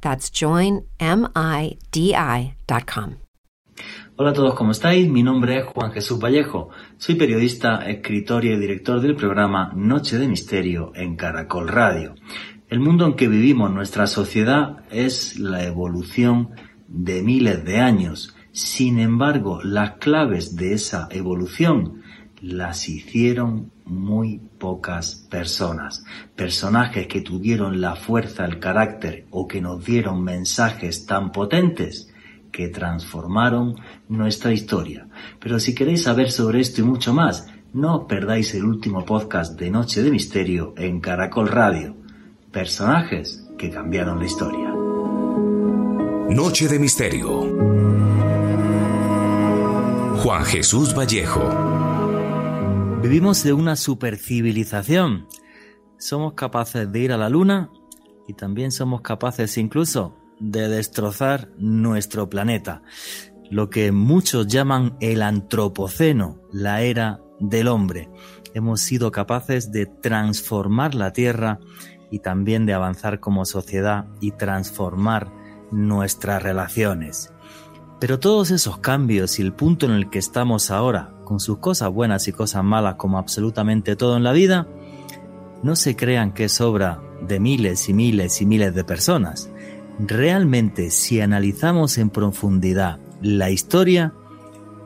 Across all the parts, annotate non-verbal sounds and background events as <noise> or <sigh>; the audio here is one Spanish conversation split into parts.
That's joinmidi.com. Hola a todos, ¿cómo estáis? Mi nombre es Juan Jesús Vallejo. Soy periodista, escritor y director del programa Noche de Misterio en Caracol Radio. El mundo en que vivimos, nuestra sociedad, es la evolución de miles de años. Sin embargo, las claves de esa evolución las hicieron muy pocas personas. Personajes que tuvieron la fuerza, el carácter o que nos dieron mensajes tan potentes que transformaron nuestra historia. Pero si queréis saber sobre esto y mucho más, no perdáis el último podcast de Noche de Misterio en Caracol Radio. Personajes que cambiaron la historia. Noche de Misterio. Juan Jesús Vallejo. Vivimos de una supercivilización. Somos capaces de ir a la luna y también somos capaces incluso de destrozar nuestro planeta, lo que muchos llaman el antropoceno, la era del hombre. Hemos sido capaces de transformar la Tierra y también de avanzar como sociedad y transformar nuestras relaciones. Pero todos esos cambios y el punto en el que estamos ahora, con sus cosas buenas y cosas malas como absolutamente todo en la vida, no se crean que es obra de miles y miles y miles de personas. Realmente, si analizamos en profundidad la historia,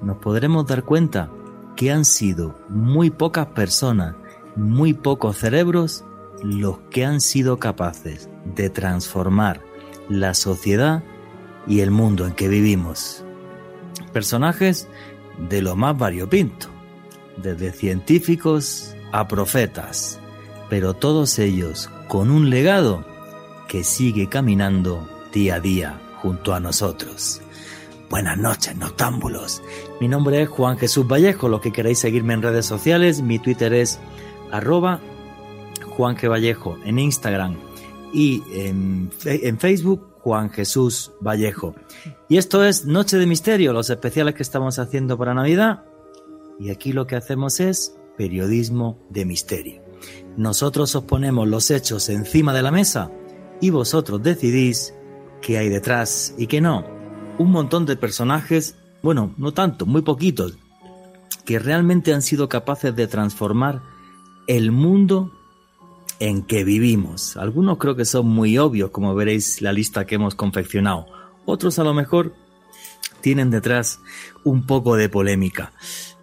nos podremos dar cuenta que han sido muy pocas personas, muy pocos cerebros, los que han sido capaces de transformar la sociedad y el mundo en que vivimos. Personajes de lo más variopinto, desde científicos a profetas, pero todos ellos con un legado que sigue caminando día a día junto a nosotros. Buenas noches, noctámbulos. Mi nombre es Juan Jesús Vallejo. Los que queráis seguirme en redes sociales, mi Twitter es arroba. Vallejo en Instagram y en, en Facebook Juan Jesús Vallejo. Y esto es Noche de Misterio, los especiales que estamos haciendo para Navidad. Y aquí lo que hacemos es periodismo de misterio. Nosotros os ponemos los hechos encima de la mesa y vosotros decidís qué hay detrás y qué no. Un montón de personajes, bueno, no tanto, muy poquitos, que realmente han sido capaces de transformar el mundo en que vivimos. Algunos creo que son muy obvios, como veréis la lista que hemos confeccionado. Otros a lo mejor tienen detrás un poco de polémica.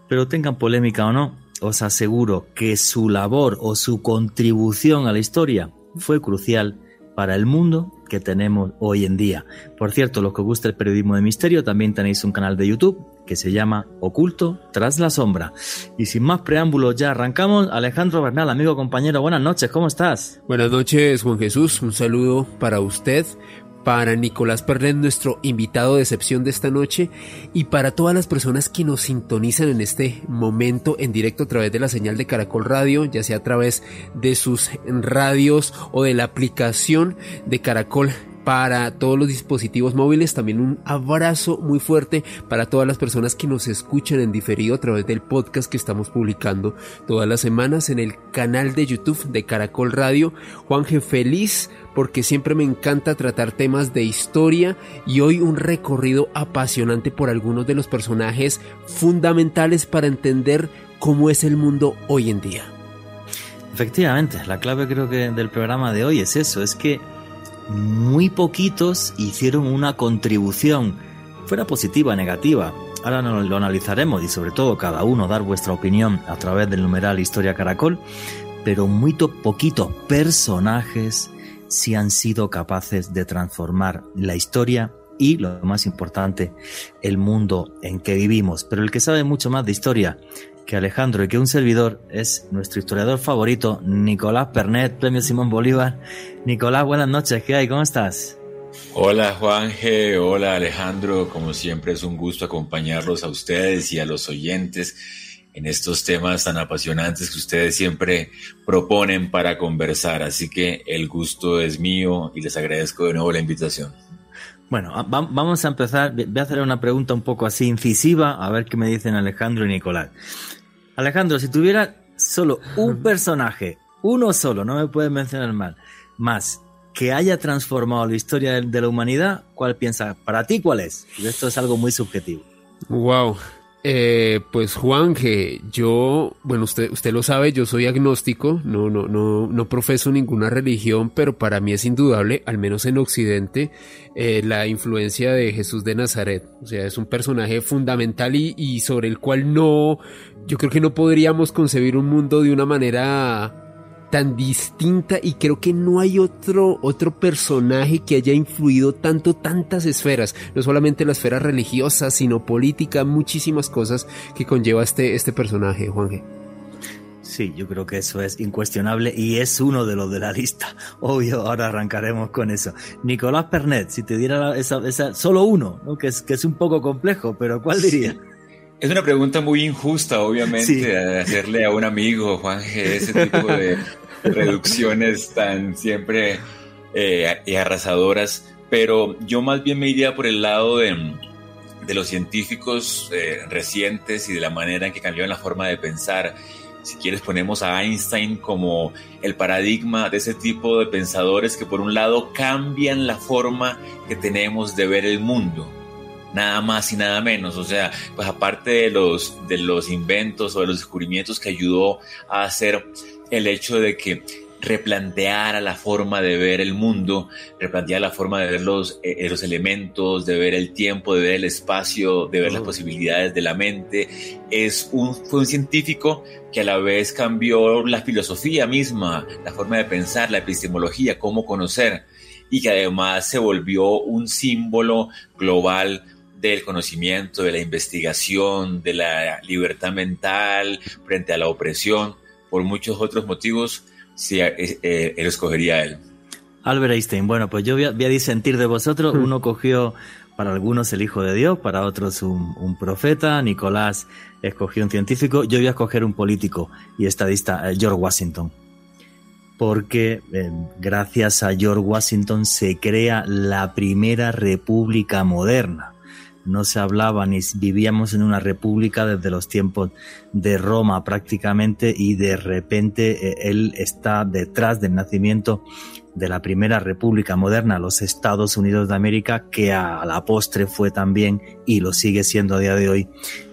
Pero tengan polémica o no, os aseguro que su labor o su contribución a la historia fue crucial para el mundo que tenemos hoy en día. Por cierto, los que os gusta el periodismo de misterio, también tenéis un canal de YouTube que se llama Oculto tras la sombra. Y sin más preámbulos, ya arrancamos. Alejandro Bernal, amigo compañero, buenas noches, ¿cómo estás? Buenas noches, Juan Jesús. Un saludo para usted, para Nicolás Perlet, nuestro invitado de excepción de esta noche, y para todas las personas que nos sintonizan en este momento en directo a través de la señal de Caracol Radio, ya sea a través de sus radios o de la aplicación de Caracol para todos los dispositivos móviles. También un abrazo muy fuerte para todas las personas que nos escuchan en diferido a través del podcast que estamos publicando todas las semanas en el canal de YouTube de Caracol Radio. Juanje, feliz porque siempre me encanta tratar temas de historia y hoy un recorrido apasionante por algunos de los personajes fundamentales para entender cómo es el mundo hoy en día. Efectivamente, la clave creo que del programa de hoy es eso, es que muy poquitos hicieron una contribución fuera positiva o negativa. Ahora lo analizaremos y sobre todo cada uno dar vuestra opinión a través del numeral Historia Caracol, pero muy poquitos personajes si han sido capaces de transformar la historia y, lo más importante, el mundo en que vivimos. Pero el que sabe mucho más de historia que Alejandro y que un servidor es nuestro historiador favorito, Nicolás Pernet, Premio Simón Bolívar. Nicolás, buenas noches, ¿qué hay? ¿Cómo estás? Hola Juanje, hola Alejandro, como siempre es un gusto acompañarlos a ustedes y a los oyentes en estos temas tan apasionantes que ustedes siempre proponen para conversar. Así que el gusto es mío y les agradezco de nuevo la invitación. Bueno, vamos a empezar. Voy a hacer una pregunta un poco así incisiva, a ver qué me dicen Alejandro y Nicolás. Alejandro, si tuviera solo un <laughs> personaje, uno solo, no me puedes mencionar mal, más que haya transformado la historia de la humanidad, ¿cuál piensa? Para ti, ¿cuál es? esto es algo muy subjetivo. Wow, eh, pues Juan, que yo, bueno, usted, usted lo sabe, yo soy agnóstico, no, no, no, no profeso ninguna religión, pero para mí es indudable, al menos en Occidente, eh, la influencia de Jesús de Nazaret. O sea, es un personaje fundamental y, y sobre el cual no, yo creo que no podríamos concebir un mundo de una manera tan distinta y creo que no hay otro, otro personaje que haya influido tanto tantas esferas, no solamente la esfera religiosa, sino política, muchísimas cosas que conlleva este, este personaje, Juan G. Sí, yo creo que eso es incuestionable y es uno de los de la lista. <laughs> Obvio, ahora arrancaremos con eso. Nicolás Pernet, si te diera esa, esa solo uno, ¿no? que, es, que es un poco complejo, pero ¿cuál diría? Es una pregunta muy injusta, obviamente, hacerle a un amigo, Juan ese tipo de, reducciones tan siempre eh, y arrasadoras, pero yo más bien me iría por el lado de, de los científicos eh, recientes y de la manera en que cambiaron la forma de pensar. Si quieres ponemos a Einstein como el paradigma de ese tipo de pensadores que por un lado cambian la forma que tenemos de ver el mundo, nada más y nada menos. O sea, pues aparte de los, de los inventos o de los descubrimientos que ayudó a hacer el hecho de que replanteara la forma de ver el mundo, replanteara la forma de ver los, eh, los elementos, de ver el tiempo, de ver el espacio, de ver las posibilidades de la mente. Es un, fue un científico que a la vez cambió la filosofía misma, la forma de pensar, la epistemología, cómo conocer, y que además se volvió un símbolo global del conocimiento, de la investigación, de la libertad mental frente a la opresión por muchos otros motivos, si eh, eh, él escogería a él. Albert Einstein, bueno, pues yo voy a, disentir de vosotros. Hmm. Uno cogió para algunos el Hijo de Dios, para otros un, profeta. Nicolás escogió un científico. Yo voy a escoger un político y estadista, eh, George Washington. Porque gracias a George Washington se crea la primera república moderna no se hablaba ni vivíamos en una república desde los tiempos de Roma prácticamente y de repente eh, él está detrás del nacimiento de la primera república moderna, los Estados Unidos de América, que a la postre fue también y lo sigue siendo a día de hoy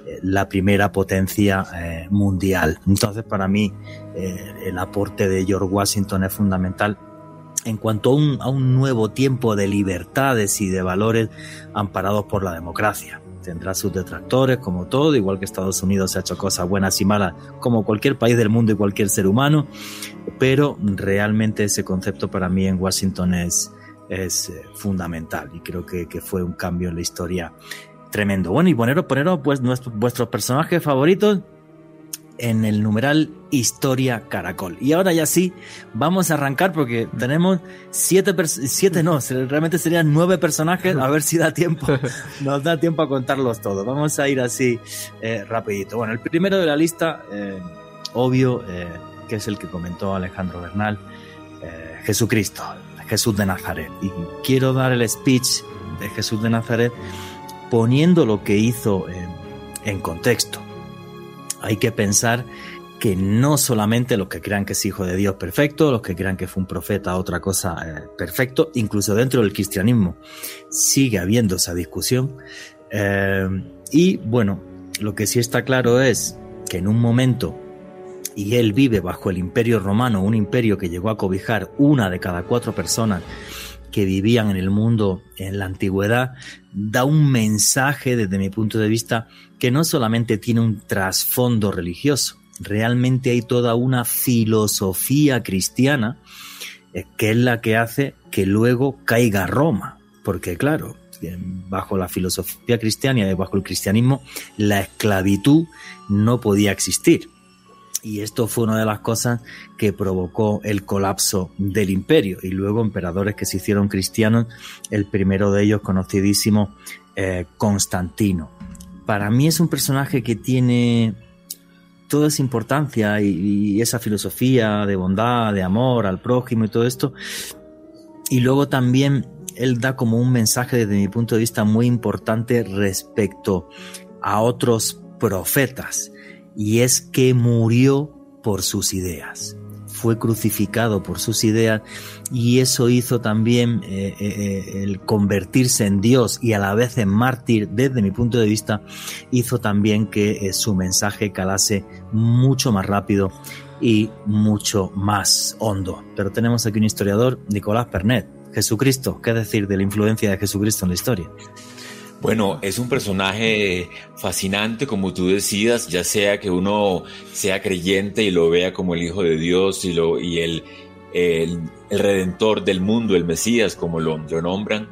eh, la primera potencia eh, mundial. Entonces para mí el aporte de George Washington es fundamental en cuanto a un, nuevo tiempo de libertades y de valores amparados por la democracia. Tendrá sus detractores, como todo, igual que Estados Unidos ha hecho cosas buenas y malas, como cualquier país del mundo y cualquier ser humano, pero realmente ese concepto para mí en Washington es, eh, fundamental y creo que, fue un cambio en la historia tremendo. Bueno, y poneros, poneros pues, vuestros personajes favoritos en el numeral Historia Caracol. Y ahora ya sí, vamos a arrancar porque tenemos siete, siete no, realmente serían nueve personajes, a ver si da tiempo, <laughs> nos da tiempo a contarlos todos. Vamos a ir así eh, rapidito. Bueno, el primero de la lista, eh, obvio, eh, que es el que comentó Alejandro Bernal, Jesucristo, Jesús de Nazaret. Y quiero dar el speech de Jesús de Nazaret poniendo lo que hizo en contexto hay que pensar que no solamente los que crean que es hijo de Dios perfecto, los que crean que fue un profeta, otra cosa eh, perfecto, incluso dentro del cristianismo sigue habiendo esa discusión. Eh, y bueno, lo que sí está claro es que en un momento, y él vive bajo el imperio romano, un imperio que llegó a cobijar una de cada cuatro personas que vivían en el mundo en la antigüedad, da un mensaje desde mi punto de vista que no solamente tiene un trasfondo religioso, realmente hay toda una filosofía cristiana eh, que es la que hace que luego caiga Roma, porque claro, bajo la filosofía cristiana y bajo el cristianismo, la esclavitud no podía existir. Y esto fue una de las cosas que provocó el colapso del imperio. Y luego emperadores que se hicieron cristianos, el primero de ellos conocidísimo, eh, Constantino. Para mí es un personaje que tiene toda esa importancia y, esa filosofía de bondad, de amor al prójimo y todo esto. Y luego también él da como un mensaje desde mi punto de vista muy importante respecto a otros profetas y es que murió por sus ideas. Fue crucificado por sus ideas y eso hizo también eh, eh, eh, el convertirse en Dios y a la vez en mártir, desde mi punto de vista, hizo también que su mensaje calase mucho más rápido y mucho más hondo. Pero tenemos aquí un historiador, Nicolás Pernet. Jesucristo, ¿qué decir de la influencia de Jesucristo en la historia? Bueno, es un personaje fascinante, como tú decías, ya sea que uno sea creyente y lo vea como el Hijo de Dios y, lo, y el, Redentor del mundo, el Mesías, como lo, nombran,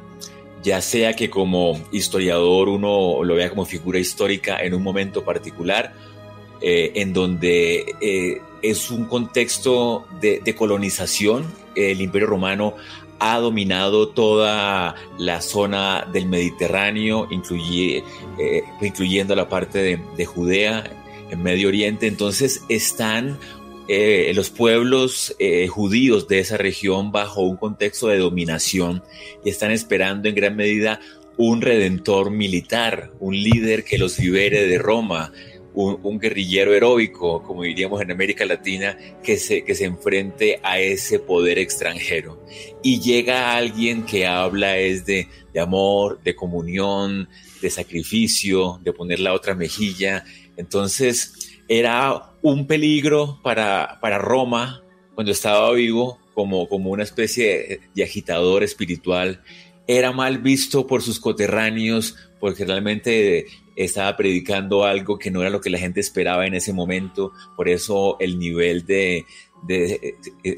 ya sea que como historiador uno lo vea como figura histórica en un momento particular, eh, en donde eh, es un contexto de, de colonización, el Imperio Romano ha dominado toda la zona del Mediterráneo, eh, incluyendo la parte de, Judea, en Medio Oriente. Entonces están eh, los pueblos eh, judíos de esa región bajo un contexto de dominación y están esperando en gran medida un redentor militar, un líder que los libere de Roma, un, guerrillero heroico, como diríamos en América Latina, que se, que se enfrente a ese poder extranjero. Y llega alguien que habla es de, de amor, de comunión, de sacrificio, de poner la otra mejilla. Entonces era un peligro para, para Roma cuando estaba vivo como, como una especie de agitador espiritual. Era mal visto por sus coterráneos porque realmente estaba predicando algo que no era lo que la gente esperaba en ese momento, por eso el nivel de,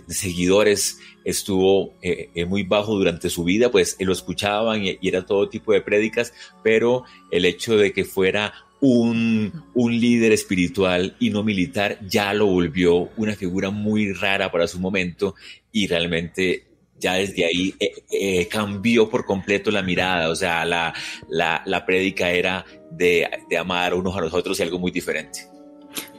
seguidores estuvo eh, eh, muy bajo durante su vida, pues lo escuchaban y, era todo tipo de prédicas, pero el hecho de que fuera un, un, líder espiritual y no militar ya lo volvió una figura muy rara para su momento y realmente ya desde ahí eh, eh, cambió por completo la mirada, o sea, la, la, la prédica era de, de, amar unos a los otros y algo muy diferente.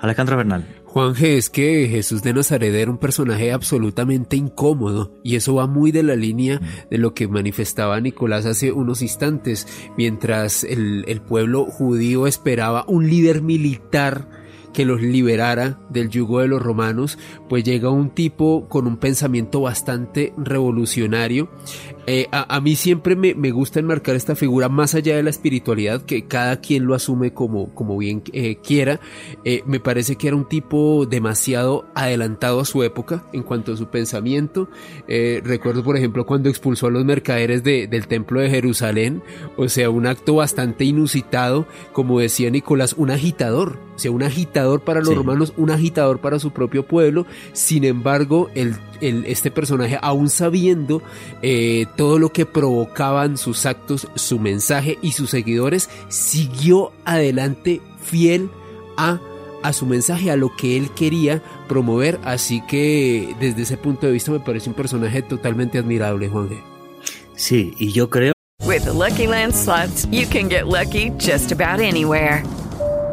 Alejandro Bernal. Juan G, es que Jesús de Nazaret era un personaje absolutamente incómodo y eso va muy de la línea de lo que manifestaba Nicolás hace unos instantes, mientras el, el pueblo judío esperaba un líder militar que los liberara del yugo de los romanos, pues llega un tipo con un pensamiento bastante revolucionario. Eh, a, mí siempre me, gusta enmarcar esta figura más allá de la espiritualidad, que cada quien lo asume como, como bien eh, quiera. Eh, me parece que era un tipo demasiado adelantado a su época en cuanto a su pensamiento. recuerdo, por ejemplo, cuando expulsó a los mercaderes del templo de Jerusalén, o sea, un acto bastante inusitado, como decía Nicolás, un agitador, o sea, un agitador para los romanos, un agitador para su propio pueblo. Sin embargo, el, este personaje, aún sabiendo eh, todo lo que provocaban sus actos, su mensaje y sus seguidores, siguió adelante fiel a a su mensaje, a lo que él quería promover, así que desde ese punto de vista me parece un personaje totalmente admirable, Juan Sí, y yo creo With Lucky Land slots, you can get lucky just about anywhere.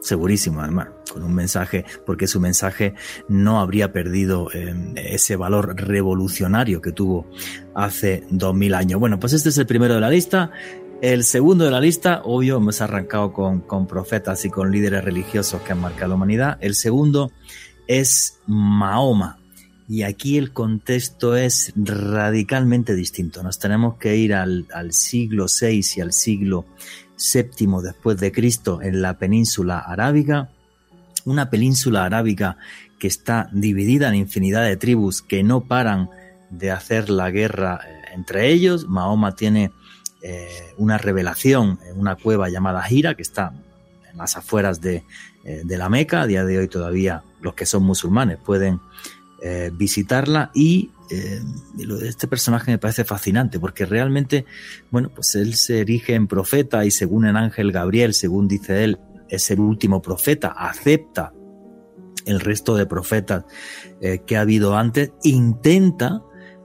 Segurísimo además, con un mensaje, porque su mensaje no habría perdido eh, ese valor revolucionario que tuvo hace dos mil años. Bueno, pues este es el primero de la lista. El segundo de la lista, obvio, hemos arrancado con, con profetas y con líderes religiosos que han marcado la humanidad. El segundo es Mahoma. Y aquí el contexto es radicalmente distinto. Nos tenemos que ir al, al siglo VI y al siglo VII después de Cristo en la península arábiga, una península arábiga que está dividida en infinidad de tribus que no paran de hacer la guerra eh, entre ellos. Mahoma tiene eh, una revelación en una cueva llamada Gira, que está en las afueras de, eh, de, la Meca. A día de hoy todavía los que son musulmanes pueden visitarla y eh, este personaje me parece fascinante porque realmente, bueno, pues él se erige en profeta y según el ángel Gabriel, según dice él, es el último profeta, acepta el resto de profetas eh, que ha habido antes, intenta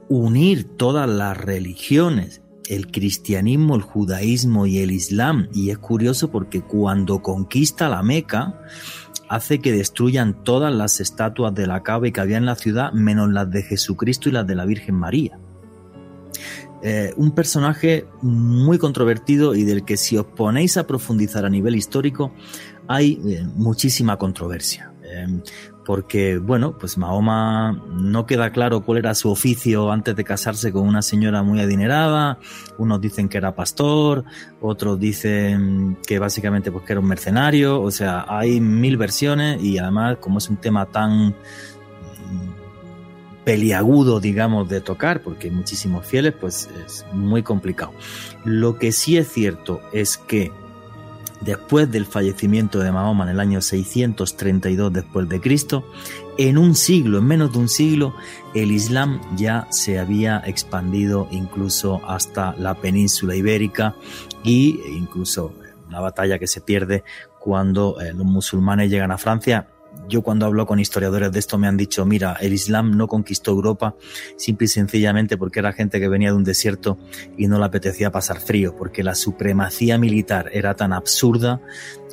unir todas las religiones, el cristianismo, el judaísmo y el islam. Y es curioso porque cuando conquista la Meca, hace que destruyan todas las estatuas de la cava que había en la ciudad, menos las de Jesucristo y las de la Virgen María. Eh, un personaje muy controvertido y del que si os ponéis a profundizar a nivel histórico hay eh, muchísima controversia. Eh, porque, bueno, pues Mahoma no queda claro cuál era su oficio antes de casarse con una señora muy adinerada, unos dicen que era pastor, otros dicen que básicamente pues que era un mercenario, o sea, hay mil versiones y además como es un tema tan peliagudo, digamos, de tocar, porque hay muchísimos fieles, pues es muy complicado. Lo que sí es cierto es que después del fallecimiento de Mahoma en el año 632 después de Cristo, en un siglo, en menos de un siglo, el Islam ya se había expandido incluso hasta la península ibérica y incluso una batalla que se pierde cuando eh, los musulmanes llegan a Francia yo cuando hablo con historiadores de esto me han dicho, mira, el Islam no conquistó Europa simple y sencillamente porque era gente que venía de un desierto y no le apetecía pasar frío, porque la supremacía militar era tan absurda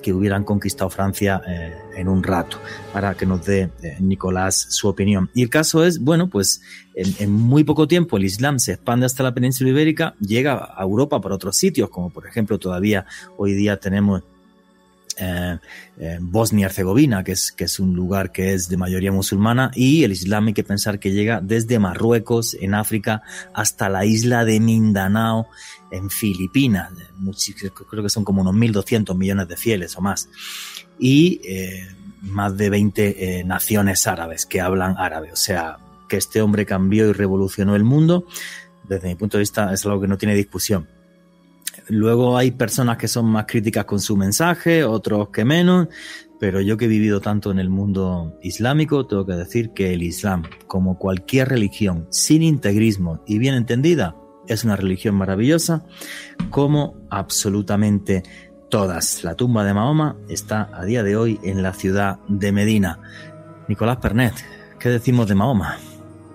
que hubieran conquistado Francia eh, en un rato, para que nos dé eh, Nicolás su opinión. Y el caso es, bueno, pues en, en, muy poco tiempo el Islam se expande hasta la península ibérica, llega a Europa por otros sitios, como por ejemplo todavía hoy día tenemos eh, eh, Bosnia-Herzegovina, que es, que es un lugar que es de mayoría musulmana, y el Islam hay que pensar que llega desde Marruecos, en África, hasta la isla de Mindanao, en Filipinas. Creo que son como unos 1.200 millones de fieles o más. Y eh, más de 20 eh, naciones árabes que hablan árabe. O sea, que este hombre cambió y revolucionó el mundo, desde mi punto de vista es algo que no tiene discusión. Luego hay personas que son más críticas con su mensaje, otros que menos, pero yo que he vivido tanto en el mundo islámico, tengo que decir que el Islam, como cualquier religión sin integrismo y bien entendida, es una religión maravillosa, como absolutamente todas. La tumba de Mahoma está a día de hoy en la ciudad de Medina. Nicolás Pernet, ¿qué decimos de Mahoma?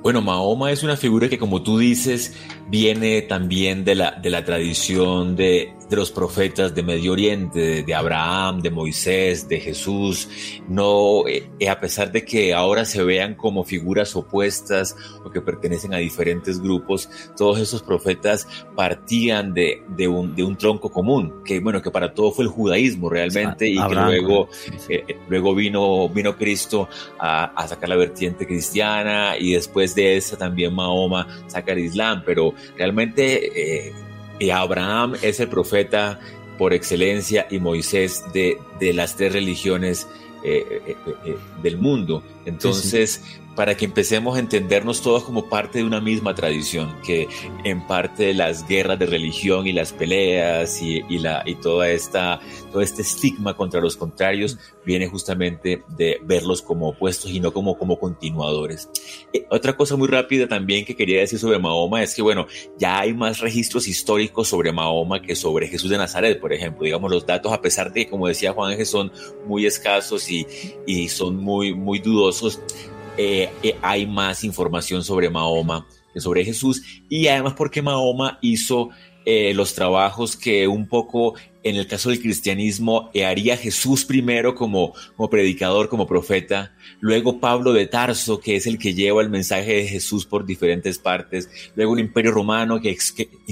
Bueno, Mahoma es una figura que, como tú dices, viene también de la, de la tradición de, de los profetas de Medio Oriente, de, Abraham, de Moisés, de Jesús. No, eh, a pesar de que ahora se vean como figuras opuestas o que pertenecen a diferentes grupos, todos esos profetas partían de, de, un, de un tronco común, que bueno, que para todo fue el judaísmo realmente, y que luego, eh, luego vino, vino Cristo a, a sacar la vertiente cristiana y después de esa también Mahoma saca el Islam, pero realmente eh, Abraham es el profeta por excelencia y Moisés de, de las tres religiones eh, eh, eh, del mundo. Entonces, sí, sí para que empecemos a entendernos todos como parte de una misma tradición, que en parte las guerras de religión y las peleas y, y, la, y toda esta, todo este estigma contra los contrarios viene justamente de verlos como opuestos y no como, como continuadores. Eh, otra cosa muy rápida también que quería decir sobre Mahoma es que, bueno, ya hay más registros históricos sobre Mahoma que sobre Jesús de Nazaret, por ejemplo. Digamos, los datos, a pesar de que, como decía Juan, son muy escasos y, y son muy, muy dudosos, eh, eh, hay más información sobre Mahoma que sobre Jesús. Y además porque Mahoma hizo eh, los trabajos que un poco en el caso del cristianismo eh, haría Jesús primero como, como predicador, como profeta, luego Pablo de Tarso, que es el que lleva el mensaje de Jesús por diferentes partes, luego el imperio romano que,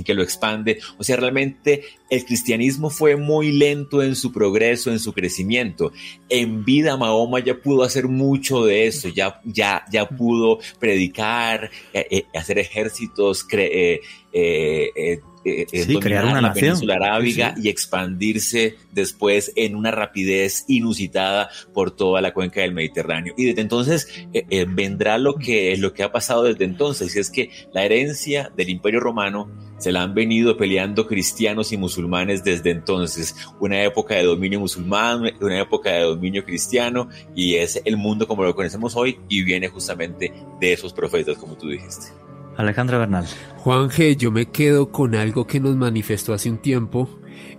que, lo expande. O sea, realmente el cristianismo fue muy lento en su progreso, en su crecimiento. En vida Mahoma ya pudo hacer mucho de eso, ya, ya, ya pudo predicar, eh, hacer ejércitos, eh, eh, eh, sí, crear una la nación. península arábiga y expandirse después en una rapidez inusitada por toda la cuenca del Mediterráneo. Y desde entonces eh, eh, vendrá lo que, lo que ha pasado desde entonces, y es que la herencia del Imperio Romano se la han venido peleando cristianos y musulmanes desde entonces. Una época de dominio musulmán, una época de dominio cristiano, y es el mundo como lo conocemos hoy, y viene justamente de esos profetas, como tú dijiste. Alejandro Bernal. Juan G, yo me quedo con algo que nos manifestó hace un tiempo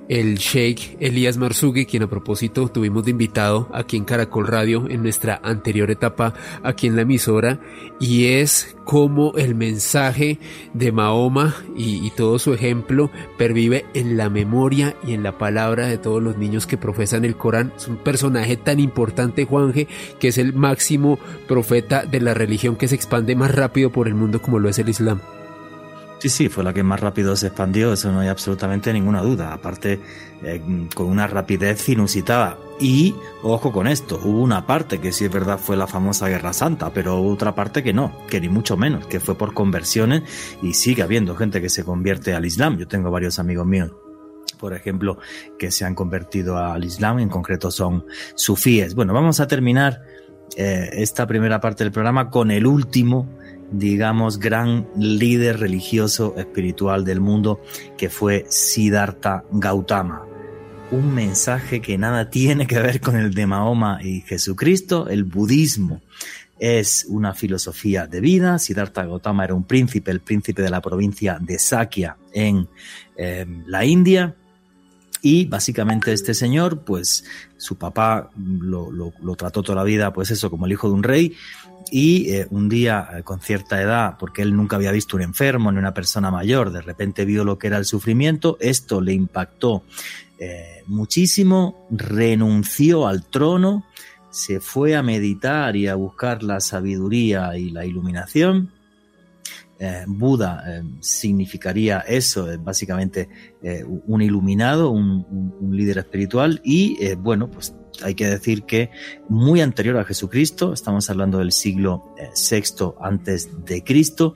el Sheikh Elías Marzugui, quien a propósito tuvimos de invitado aquí en Caracol Radio en nuestra anterior etapa aquí en la emisora, y es cómo el mensaje de Mahoma y, y, todo su ejemplo pervive en la memoria y en la palabra de todos los niños que profesan el Corán. Es un personaje tan importante, Juanje, que es el máximo profeta de la religión que se expande más rápido por el mundo como lo es el Islam. Sí, sí, fue la que más rápido se expandió, eso no hay absolutamente ninguna duda. Aparte, eh, con una rapidez inusitada. Y, ojo con esto, hubo una parte que sí es verdad fue la famosa Guerra Santa, pero otra parte que no, que ni mucho menos, que fue por conversiones y sigue habiendo gente que se convierte al Islam. Yo tengo varios amigos míos por ejemplo, que se han convertido al Islam, en concreto son sufíes. Bueno, vamos a terminar eh, esta primera parte del programa con el último digamos, gran líder religioso espiritual del mundo, que fue Siddhartha Gautama. Un mensaje que nada tiene que ver con el de Mahoma y Jesucristo, el budismo. Es una filosofía de vida. Siddhartha Gautama era un príncipe, el príncipe de la provincia de Sakya en eh, la India. Y básicamente este señor, pues su papá lo, lo, trató toda la vida, pues eso, como el hijo de un rey, y eh, un día eh, con cierta edad, porque él nunca había visto un enfermo ni una persona mayor, de repente vio lo que era el sufrimiento, esto le impactó eh, muchísimo, renunció al trono, se fue a meditar y a buscar la sabiduría y la iluminación. Buda significaría eso, básicamente un iluminado, un, un, un, líder espiritual y bueno, pues hay que decir que muy anterior a Jesucristo, estamos hablando del siglo VI eh, antes de Cristo,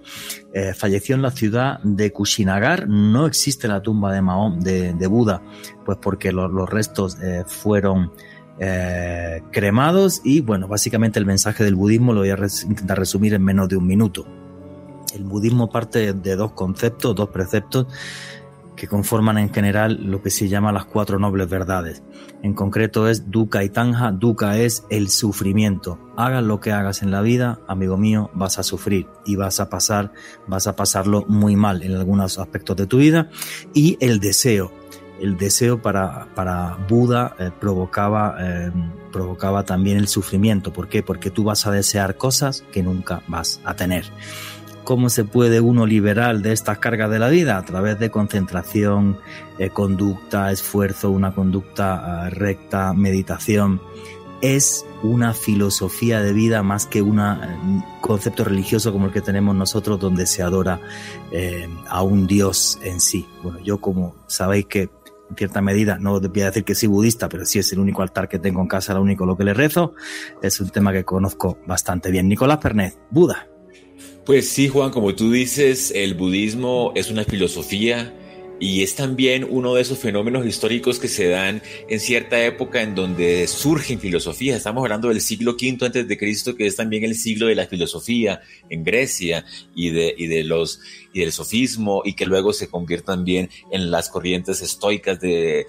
eh, falleció en la ciudad de Kushinagar. No existe la tumba de Mahón, de, Buda, pues porque lo, los restos eh, fueron cremados y bueno, básicamente el mensaje del budismo lo voy a intentar resumir en menos de un minuto. El budismo parte de dos conceptos, dos preceptos que conforman en general lo que se llama las cuatro nobles verdades. En concreto es dukkha y tanja. Dukkha es el sufrimiento. Hagas lo que hagas en la vida, amigo mío, vas a sufrir y vas a pasar, vas a pasarlo muy mal en algunos aspectos de tu vida. Y el deseo. El deseo para, para Buda eh, provocaba, eh, provocaba también el sufrimiento. ¿Por qué? Porque tú vas a desear cosas que nunca vas a tener. ¿Cómo se puede uno liberar de estas cargas de la vida? A través de concentración, eh, conducta, esfuerzo, una conducta uh, recta, meditación. Es una filosofía de vida más que un uh, concepto religioso como el que tenemos nosotros, donde se adora eh, a un Dios en sí. Bueno, yo como sabéis que en cierta medida, no voy a decir que soy budista, pero sí es el único altar que tengo en casa, lo único lo que le rezo, es un tema que conozco bastante bien. Nicolás Pernet, Buda. Pues sí, Juan, como tú dices, el budismo es una filosofía y es también uno de esos fenómenos históricos que se dan en cierta época en donde surgen filosofías. Estamos hablando del siglo V antes de Cristo, que es también el siglo de la filosofía en Grecia y de, y de los y del sofismo y que luego se convierte también en las corrientes estoicas de,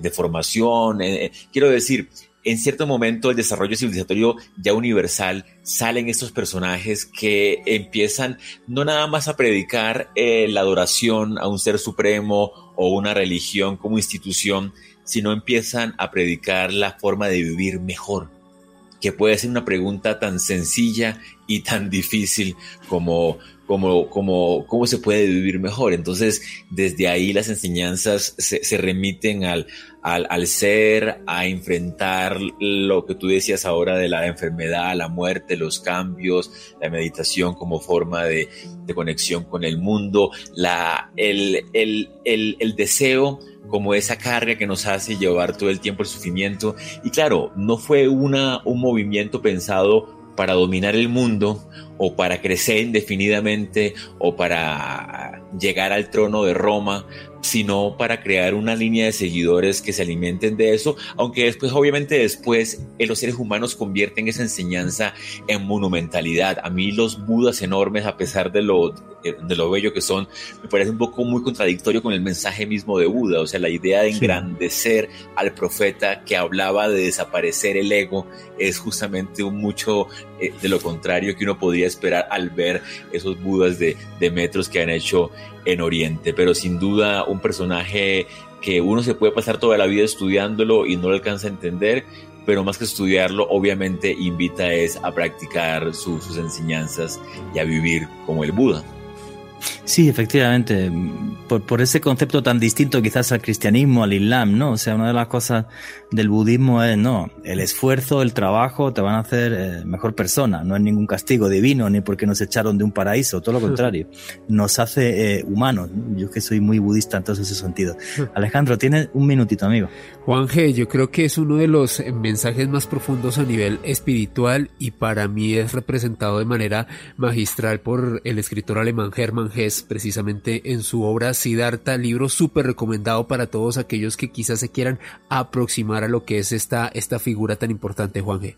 de formación. Eh, quiero decir, en cierto momento el desarrollo civilizatorio ya universal salen estos personajes que empiezan no nada más a predicar eh, la adoración a un ser supremo o una religión como institución, sino empiezan a predicar la forma de vivir mejor, que puede ser una pregunta tan sencilla y tan difícil como como, como, cómo se puede vivir mejor. Entonces, desde ahí las enseñanzas se, se remiten al, al, al, ser, a enfrentar lo que tú decías ahora de la enfermedad, la muerte, los cambios, la meditación como forma de, de conexión con el mundo, la, el, el, el, el deseo como esa carga que nos hace llevar todo el tiempo el sufrimiento. Y claro, no fue una, un movimiento pensado para dominar el mundo o para crecer indefinidamente o para llegar al trono de Roma, sino para crear una línea de seguidores que se alimenten de eso, aunque después, obviamente después, eh, los seres humanos convierten esa enseñanza en monumentalidad. A mí los budas enormes, a pesar de lo, eh, de lo bello que son, me parece un poco muy contradictorio con el mensaje mismo de Buda, o sea, la idea de engrandecer al profeta que hablaba de desaparecer el ego es justamente un mucho eh, de lo contrario que uno podría esperar al ver esos budas de, de metros que han hecho en Oriente, pero sin duda un personaje que uno se puede pasar toda la vida estudiándolo y no lo alcanza a entender, pero más que estudiarlo, obviamente invita es a practicar sus enseñanzas y a vivir como el Buda. Sí, efectivamente, por, por, ese concepto tan distinto quizás al cristianismo, al islam, ¿no? O sea, una de las cosas del budismo es, no, el esfuerzo, el trabajo te van a hacer eh, mejor persona, no es ningún castigo divino, ni porque nos echaron de un paraíso, todo lo contrario, nos hace eh, humanos. Yo que soy muy budista en todo ese sentido. Alejandro, tienes un minutito, amigo. Juan G, yo creo que es uno de los mensajes más profundos a nivel espiritual y para mí es representado de manera magistral por el escritor alemán Hermann Hesse, precisamente en su obra Siddhartha, libro súper recomendado para todos aquellos que quizás se quieran aproximar a lo que es esta, esta figura tan importante, Juan G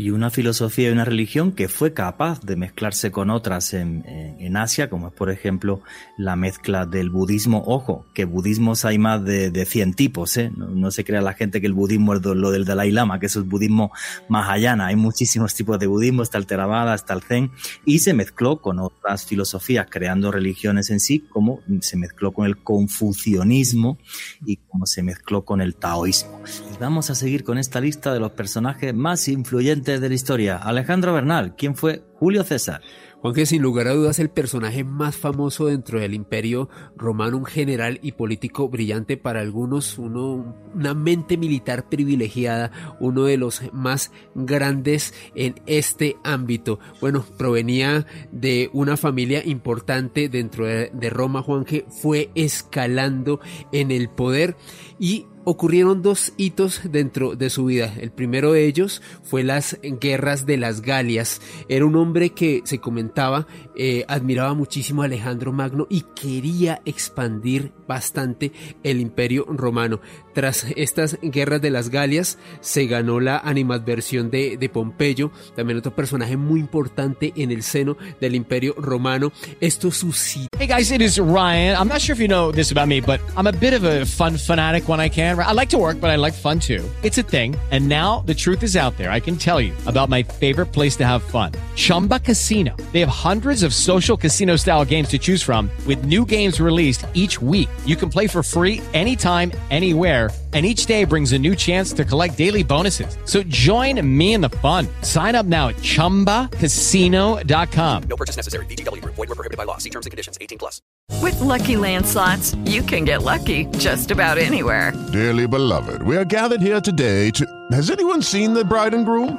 y una filosofía y una religión que fue capaz de mezclarse con otras en, en, Asia, como es por ejemplo la mezcla del budismo. Ojo, que budismos hay más de, de 100 tipos, ¿eh? no, no, se crea la gente que el budismo es lo del Dalai Lama, que es budismo mahayana. Hay muchísimos tipos de budismo, está el Theravada, está el Zen, y se mezcló con otras filosofías, creando religiones en sí, como se mezcló con el confucianismo y como se mezcló con el taoísmo. Y vamos a seguir con esta lista de los personajes más influyentes de la historia. Alejandro Bernal, ¿quién fue Julio César? Juan que sin lugar a dudas el personaje más famoso dentro del imperio romano, un general y político brillante para algunos, uno, una mente militar privilegiada, uno de los más grandes en este ámbito. Bueno, provenía de una familia importante dentro de, de Roma, Juan que fue escalando en el poder y ocurrieron dos hitos dentro de su vida. El primero de ellos fue las guerras de las Galias. Era un hombre que se comentaba eh, admiraba muchísimo a Alejandro Magno y quería expandir bastante el imperio romano. Tras estas guerras de las Galias se ganó la animadversión de, de Pompeyo, también otro personaje muy importante en el seno del imperio romano. Esto suscitó. Hey guys, it is Ryan. I'm not sure if you know this about me, but I'm a bit of a fun fanatic when I can. I like to work, but I like fun too. It's a thing. And now the truth is out there. I can tell you about my favorite place to have fun. Chumba Casino. They have hundreds of social casino style games to choose from with new games released each week. You can play for free anytime, anywhere, and each day brings a new chance to collect daily bonuses. So join me in the fun. Sign up now at ChumbaCasino.com. No purchase necessary. VGW. Void were prohibited by law. See terms and conditions. 18 plus. With Lucky Land slots, you can get lucky just about anywhere. Dearly beloved, we are gathered here today to... Has anyone seen the bride and groom?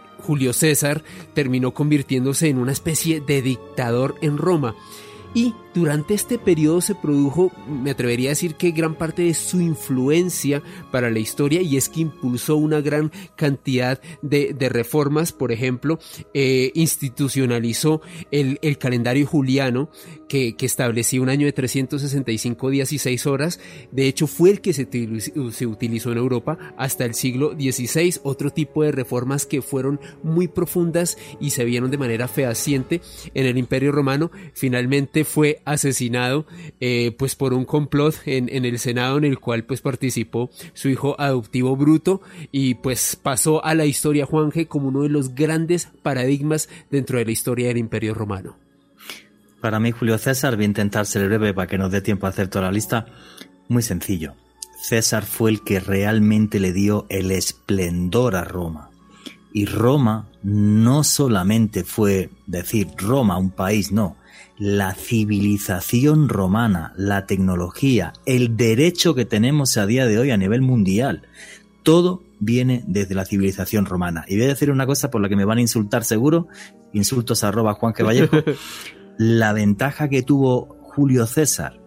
Julio César terminó convirtiéndose en una especie de dictador en Roma. Y durante este periodo se produjo, me atrevería a decir que gran parte de su influencia para la historia y es que impulsó una gran cantidad de, reformas, por ejemplo, eh, institucionalizó el, calendario juliano que, establecía un año de 365 días y 6 horas, de hecho fue el que se utilizó en Europa hasta el siglo XVI, otro tipo de reformas que fueron muy profundas y se vieron de manera fehaciente en el imperio romano, finalmente fue asesinado eh, pues por un complot en, en, el Senado en el cual pues participó su hijo adoptivo Bruto y pues pasó a la historia Juanje como uno de los grandes paradigmas dentro de la historia del Imperio Romano. Para mí Julio César, voy a intentar ser breve para que nos dé tiempo a hacer toda la lista, muy sencillo. César fue el que realmente le dio el esplendor a Roma. Y Roma no solamente fue decir Roma, un país, no. La civilización romana, la tecnología, el derecho que tenemos a día de hoy a nivel mundial, todo viene desde la civilización romana. Y voy a decir una cosa por la que me van a insultar seguro, insultos arroba Juan que Vallejo. <laughs> la ventaja que tuvo Julio César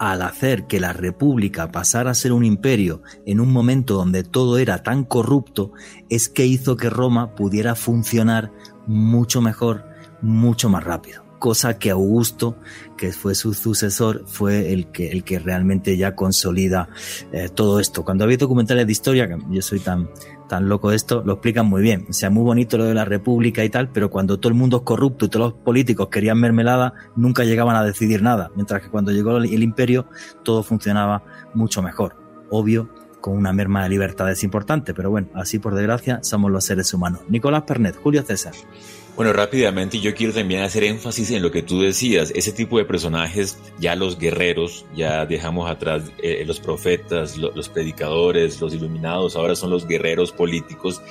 al hacer que la República pasara a ser un imperio en un momento donde todo era tan corrupto, es que hizo que Roma pudiera funcionar mucho mejor, mucho más rápido. Cosa que Augusto, que fue su sucesor, fue el que, el que realmente ya consolida eh, todo esto. Cuando había documentales de historia, que yo soy tan, tan loco de esto, lo explican muy bien. O sea, muy bonito lo de la república y tal, pero cuando todo el mundo es corrupto y todos los políticos querían mermelada, nunca llegaban a decidir nada. Mientras que cuando llegó el imperio, todo funcionaba mucho mejor. Obvio, con una merma de libertades importante, pero bueno, así por desgracia somos los seres humanos. Nicolás Pernet, Julio César. Bueno, rápidamente yo quiero también hacer énfasis en lo que tú decías, ese tipo de personajes, ya los guerreros, ya dejamos atrás eh, los profetas, los predicadores, los iluminados, ahora son los guerreros políticos,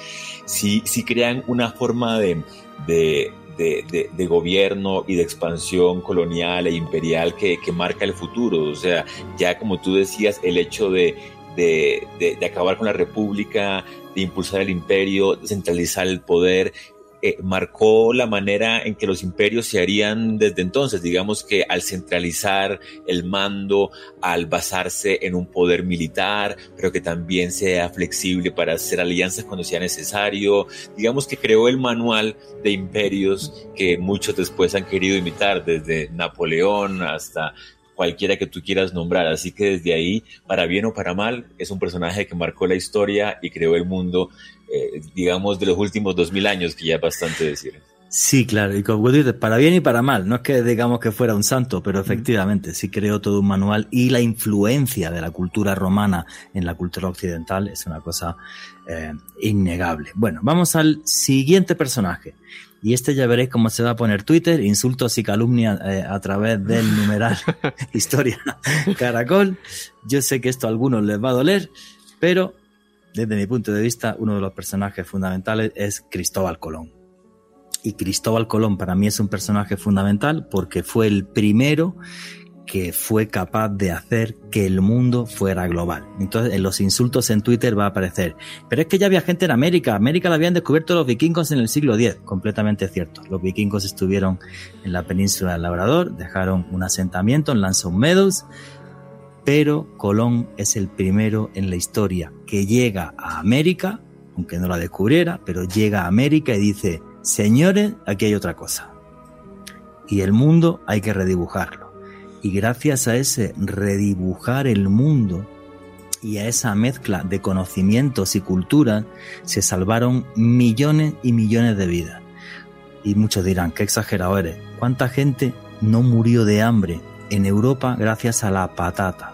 sí, sí crean una forma de, de, de, de, gobierno y de expansión colonial e imperial que, que, marca el futuro. O sea, ya como tú decías, el hecho de, de, acabar con la república, de impulsar el imperio, de centralizar el poder, eh, marcó la manera en que los imperios se harían desde entonces. Digamos que al centralizar el mando, al basarse en un poder militar, pero que también sea flexible para hacer alianzas cuando sea necesario. Digamos que creó el manual de imperios que muchos después han querido imitar, desde Napoleón hasta cualquiera que tú quieras nombrar. Así que desde ahí, para bien o para mal, es un personaje que marcó la historia y creó el mundo eh, digamos, de los últimos dos mil años, que ya es bastante decir. Sí, claro, y como dices, para bien y para mal, no es que digamos que fuera un santo, pero efectivamente sí creó todo un manual y la influencia de la cultura romana en la cultura occidental es una cosa eh, innegable. Bueno, vamos al siguiente personaje. Y este ya veréis cómo se va a poner Twitter, insultos y calumnias eh, a través del <laughs> numeral Historia Caracol. Yo sé que esto a algunos les va a doler, pero desde mi punto de vista, uno de los personajes fundamentales es Cristóbal Colón. Y Cristóbal Colón para mí es un personaje fundamental porque fue el primero que fue capaz de hacer que el mundo fuera global. Entonces, en los insultos en Twitter va a aparecer. Pero es que ya había gente en América. América la habían descubierto los vikingos en el siglo X. Completamente cierto. Los vikingos estuvieron en la península del Labrador, dejaron un asentamiento en Lanson Meadows, pero Colón es el primero en la historia que llega a América, aunque no la descubriera, pero llega a América y dice, señores, aquí hay otra cosa. Y el mundo hay que redibujarlo. Y gracias a ese redibujar el mundo y a esa mezcla de conocimientos y culturas, se salvaron millones y millones de vidas. Y muchos dirán, qué exagerado eres. ¿Cuánta gente no murió de hambre en Europa gracias a la patata,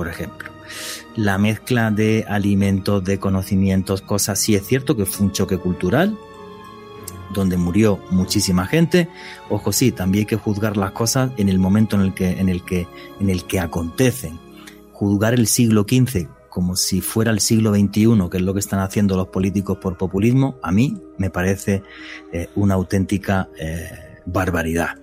por ejemplo. La mezcla de alimentos, de conocimientos, cosas, sí es cierto que fue un choque cultural, donde murió muchísima gente. Ojo, sí, también hay que juzgar las cosas en el momento en el que, en el que, en el que acontecen. Juzgar el siglo XV como si fuera el siglo XXI, que es lo que están haciendo los políticos por populismo, a mí me parece eh, una auténtica eh, barbaridad.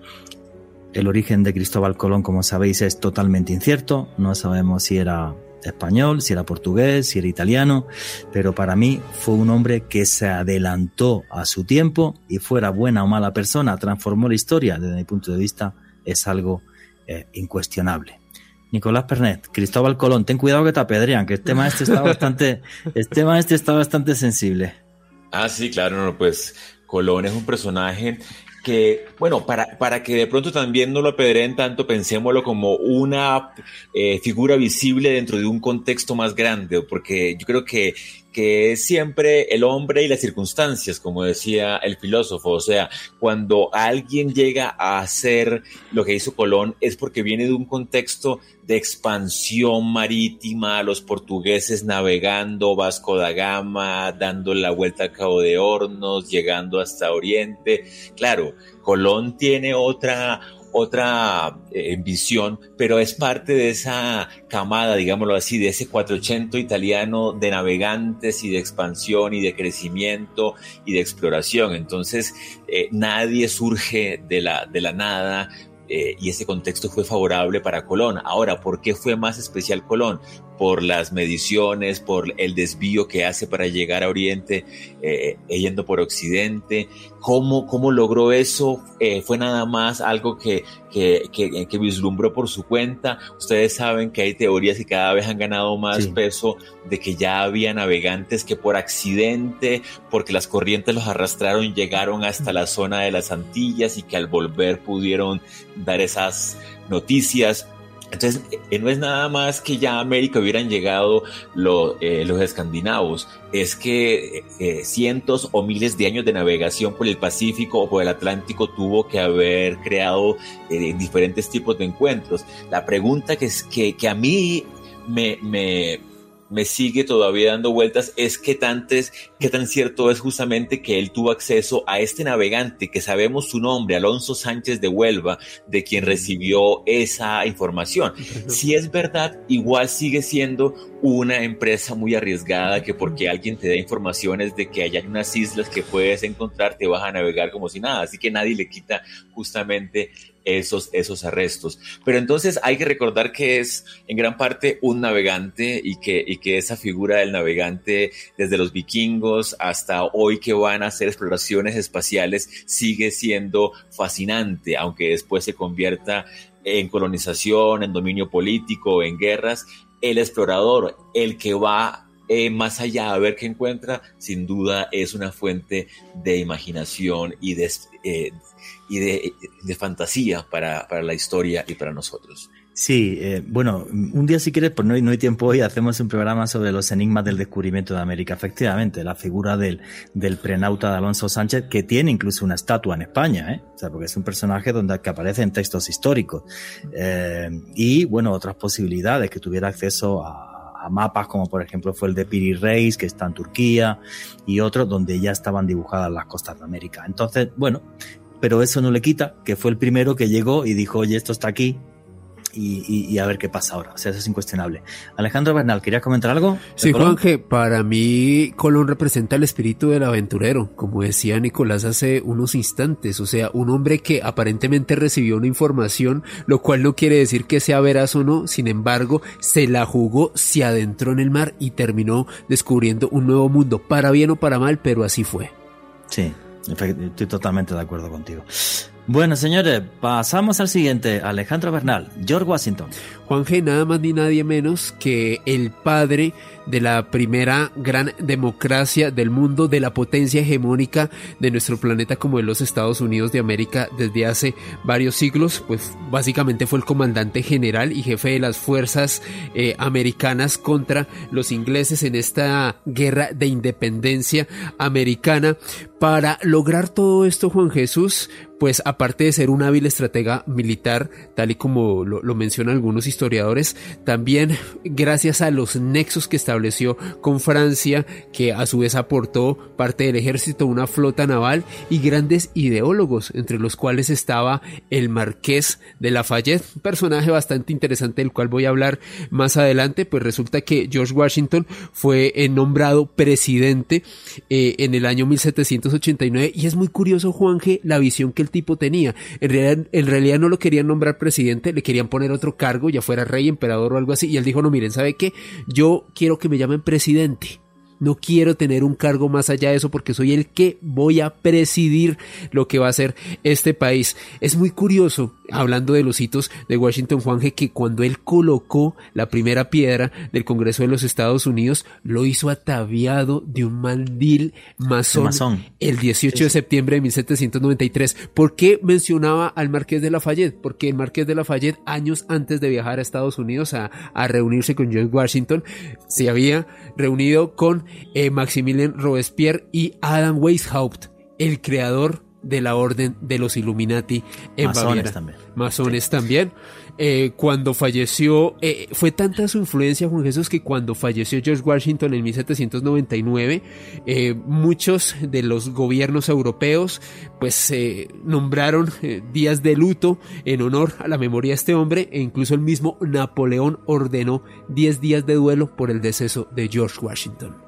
El origen de Cristóbal Colón, como sabéis, es totalmente incierto. No sabemos si era español, si era portugués, si era italiano, pero para mí fue un hombre que se adelantó a su tiempo y fuera buena o mala persona, transformó la historia, desde mi punto de vista, es algo eh, incuestionable. Nicolás Pernet, Cristóbal Colón, ten cuidado que te apedrean, que el tema este está <laughs> bastante, el tema este está bastante sensible. Ah, sí, claro, no, pues Colón es un personaje que, bueno, para, para que de pronto también no lo apedreen tanto, pensémoslo como una eh, figura visible dentro de un contexto más grande, porque yo creo que, que es siempre el hombre y las circunstancias, como decía el filósofo. O sea, cuando alguien llega a hacer lo que hizo Colón es porque viene de un contexto de expansión marítima, los portugueses navegando Vasco da Gama, dando la vuelta a Cabo de Hornos, llegando hasta Oriente. Claro, Colón tiene otra, otra eh, visión, pero es parte de esa camada, digámoslo así, de ese 480 italiano de navegantes y de expansión y de crecimiento y de exploración. Entonces, eh, nadie surge de la, de la nada, eh, y ese contexto fue favorable para Colón. Ahora, ¿por qué fue más especial Colón? Por las mediciones, por el desvío que hace para llegar a Oriente, eh, yendo por Occidente. ¿Cómo, cómo logró eso? Eh, ¿Fue nada más algo que, que, que, vislumbró por su cuenta? Ustedes saben que hay teorías que cada vez han ganado más peso de que ya había navegantes que por accidente, porque las corrientes los arrastraron, llegaron hasta la zona de las Antillas y que al volver pudieron dar esas noticias. Entonces, eh, no es nada más que ya a América hubieran llegado eh, los escandinavos, es que eh, cientos o miles de años de navegación por el Pacífico o por el Atlántico tuvo que haber creado diferentes tipos de encuentros. La pregunta que, es, que, a mí me, me sigue todavía dando vueltas es qué tan, qué tan cierto es justamente que él tuvo acceso a este navegante que sabemos su nombre, Alonso Sánchez de Huelva, de quien recibió esa información. Si es verdad, igual sigue siendo una empresa muy arriesgada que porque alguien te da informaciones de que hay unas islas que puedes encontrar, te vas a navegar como si nada. Así que nadie le quita justamente esos, esos arrestos. Pero entonces hay que recordar que es en gran parte un navegante y que, y que esa figura del navegante desde los vikingos hasta hoy que van a hacer exploraciones espaciales sigue siendo fascinante, aunque después se convierta en colonización, en dominio político, en guerras, el explorador, el que va eh, más allá a ver qué encuentra, sin duda es una fuente de imaginación y de, eh, y de, fantasía para, la historia y para nosotros. Sí, eh, bueno, un día si quieres, pues no hay, no hay tiempo hoy, hacemos un programa sobre los enigmas del descubrimiento de América. Efectivamente, la figura del, del prenauta de Alonso Sánchez, que tiene incluso una estatua en España, ¿eh? O sea, porque es un personaje donde que aparece en textos históricos. Eh, y, bueno, otras posibilidades, que tuviera acceso a, mapas como por ejemplo fue el de Piri Reis, que está en Turquía, y otros donde ya estaban dibujadas las costas de América. Entonces, bueno, pero eso no le quita que fue el primero que llegó y dijo, oye, esto está aquí, y, a ver qué pasa ahora. O sea, eso es incuestionable. Alejandro Bernal, ¿querías comentar algo? Sí, Juanje, para mí Colón representa el espíritu del aventurero, como decía Nicolás hace unos instantes. O sea, un hombre que aparentemente recibió una información, lo cual no quiere decir que sea veraz o no, sin embargo, se la jugó, se adentró en el mar y terminó descubriendo un nuevo mundo, para bien o para mal, pero así fue. Sí, Estoy totalmente de acuerdo contigo. Bueno, señores, pasamos al siguiente. Alejandro Bernal, George Washington. Juan G, nada más ni nadie menos que el padre de la primera gran democracia del mundo, de la potencia hegemónica de nuestro planeta como de los Estados Unidos de América desde hace varios siglos, pues básicamente fue el comandante general y jefe de las fuerzas eh, americanas contra los ingleses en esta guerra de independencia americana. Para lograr todo esto, Juan Jesús, pues aparte de ser un hábil estratega militar, tal y como lo, lo, mencionan algunos historiadores, también gracias a los nexos que estableció con Francia, que a su vez aportó parte del ejército, una flota naval y grandes ideólogos, entre los cuales estaba el marqués de Lafayette, un personaje bastante interesante del cual voy a hablar más adelante, pues resulta que George Washington fue eh, nombrado presidente eh, en el año 1789 y es muy curioso, Juanje, la visión que tipo tenía. En realidad, en realidad no lo querían nombrar presidente, le querían poner otro cargo, ya fuera rey, emperador o algo así. Y él dijo, no, miren, ¿sabe qué? Yo quiero que me llamen presidente. No quiero tener un cargo más allá de eso porque soy el que voy a presidir lo que va a ser este país. Es muy curioso, hablando de los hitos de Washington Juanje, que cuando él colocó la primera piedra del Congreso de los Estados Unidos, lo hizo ataviado de un mandil masón, el 18 de septiembre de 1793. ¿Por qué mencionaba al Marqués de Lafayette? Porque el Marqués de Lafayette, años antes de viajar a Estados Unidos a, a reunirse con George Washington, se había reunido con eh, Maximilien Robespierre y Adam Weishaupt, el creador de la orden de los Illuminati en Masones Baviera. también. Masones también. Eh, cuando falleció, eh, fue tanta su influencia, Juan Jesús, que cuando falleció George Washington en 1799, eh, muchos de los gobiernos europeos pues eh, nombraron días de luto en honor a la memoria de este hombre e incluso el mismo Napoleón ordenó 10 días de duelo por el deceso de George Washington.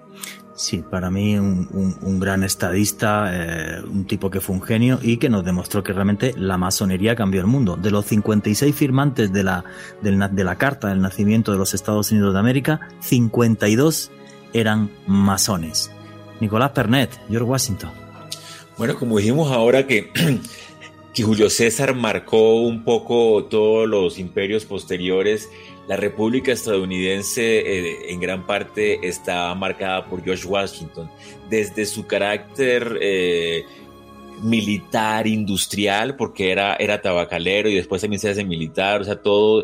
Sí, para mí un, un- un gran estadista, eh, un tipo que fue un genio y que nos demostró que realmente la masonería cambió el mundo. De los 56 firmantes de la, de la Carta del Nacimiento de los Estados Unidos de América, 52 eran masones. Nicolás Pernet, George Washington. Bueno, como dijimos ahora que, <clears throat> que Julio César marcó un poco todos los imperios posteriores, la República estadounidense eh, en gran parte está marcada por George Washington. Desde su carácter eh, militar, industrial, porque era, era tabacalero y después también se hace militar, o sea, todo,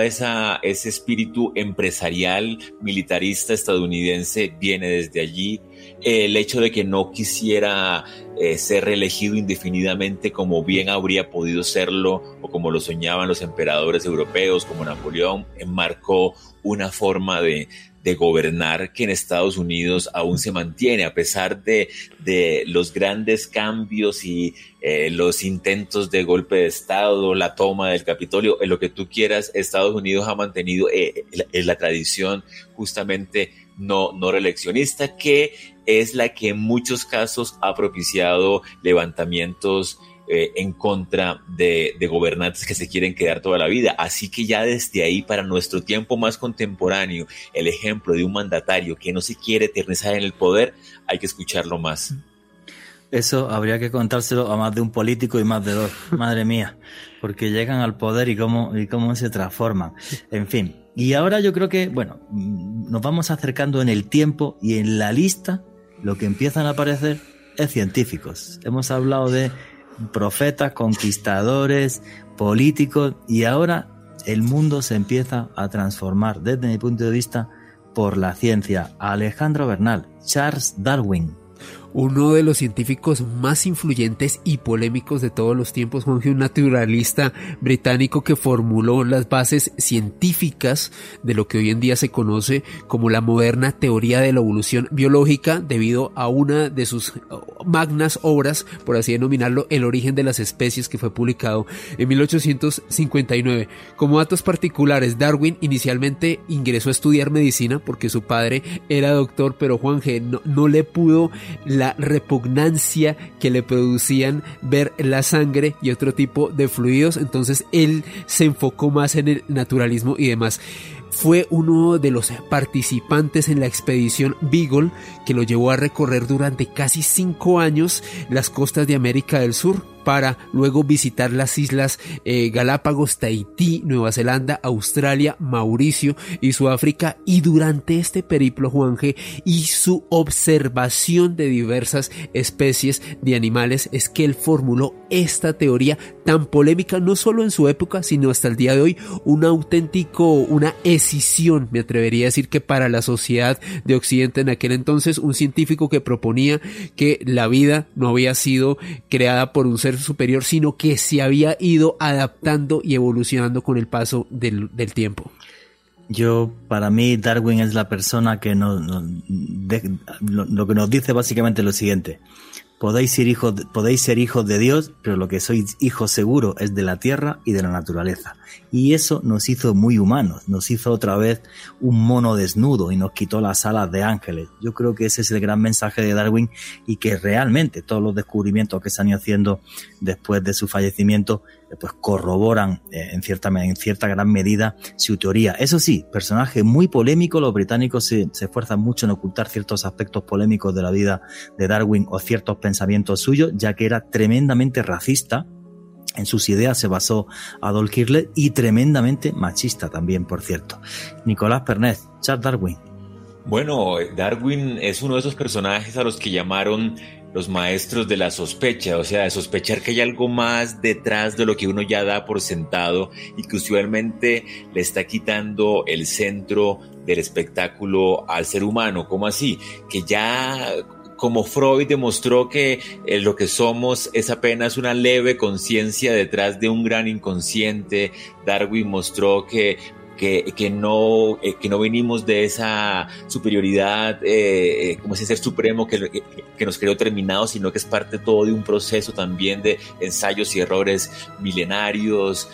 esa, ese espíritu empresarial, militarista estadounidense viene desde allí. El hecho de que no quisiera eh, ser reelegido indefinidamente como bien habría podido serlo o como lo soñaban los emperadores europeos como Napoleón, marcó una forma de, gobernar que en Estados Unidos aún se mantiene, a pesar de, de los grandes cambios y eh, los intentos de golpe de Estado, la toma del Capitolio, en lo que tú quieras, Estados Unidos ha mantenido eh, la, la tradición justamente no, no reeleccionista, que es la que en muchos casos ha propiciado levantamientos eh, en contra de, de, gobernantes que se quieren quedar toda la vida. Así que ya desde ahí, para nuestro tiempo más contemporáneo, el ejemplo de un mandatario que no se quiere eternizar en el poder, hay que escucharlo más. Eso habría que contárselo a más de un político y más de dos. <laughs> Madre mía, porque llegan al poder y cómo, y cómo se transforman. En fin. Y ahora yo creo que, bueno, nos vamos acercando en el tiempo y en la lista lo que empiezan a aparecer es científicos. Hemos hablado de profetas, conquistadores, políticos y ahora el mundo se empieza a transformar desde mi punto de vista por la ciencia. Alejandro Bernal, Charles Darwin, uno de los científicos más influyentes y polémicos de todos los tiempos, Juanjo, un naturalista británico que formuló las bases científicas de lo que hoy en día se conoce como la moderna teoría de la evolución biológica debido a una de sus magnas obras, por así denominarlo, El origen de las especies que fue publicado en 1859. Como datos particulares, Darwin inicialmente ingresó a estudiar medicina porque su padre era doctor, pero Juan G no, no le pudo la repugnancia que le producían ver la sangre y otro tipo de fluidos, entonces él se enfocó más en el naturalismo y demás. Fue uno de los participantes en la expedición Beagle que lo llevó a recorrer durante casi cinco años las costas de América del Sur para luego visitar las islas eh, Galápagos, Tahití, Nueva Zelanda, Australia, Mauricio y Sudáfrica. Y durante este periplo Juanje y su observación de diversas especies de animales es que él formuló esta teoría tan polémica no solo en su época sino hasta el día de hoy un auténtico una escisión me atrevería a decir que para la sociedad de Occidente en aquel entonces un científico que proponía que la vida no había sido creada por un ser superior, sino que se había ido adaptando y evolucionando con el paso del, tiempo. Yo, para mí, Darwin es la persona que nos, lo, que nos dice básicamente lo siguiente. Podéis ser, hijos, podéis ser hijos de Dios, pero lo que sois hijos seguro es de la tierra y de la naturaleza. Y eso nos hizo muy humanos, nos hizo otra vez un mono desnudo y nos quitó las alas de ángeles. Yo creo que ese es el gran mensaje de Darwin y que realmente todos los descubrimientos que se han ido haciendo después de su fallecimiento pues corroboran eh, en cierta, en cierta gran medida su teoría. Eso sí, personaje muy polémico, los británicos se, esfuerzan mucho en ocultar ciertos aspectos polémicos de la vida de Darwin o ciertos pensamientos suyos, ya que era tremendamente racista, en sus ideas se basó Adolf Hitler y tremendamente machista también, por cierto. Nicolás Pernet, Charles Darwin. Bueno, Darwin es uno de esos personajes a los que llamaron los maestros de la sospecha, o sea, de sospechar que hay algo más detrás de lo que uno ya da por sentado y que usualmente le está quitando el centro del espectáculo al ser humano. ¿Cómo así? Que ya como Freud demostró que eh, lo que somos es apenas una leve conciencia detrás de un gran inconsciente, Darwin mostró que que, no, eh, que no venimos de esa superioridad, eh, eh, como ese ser supremo que, que, nos creó terminados, sino que es parte todo de un proceso también de ensayos y errores milenarios.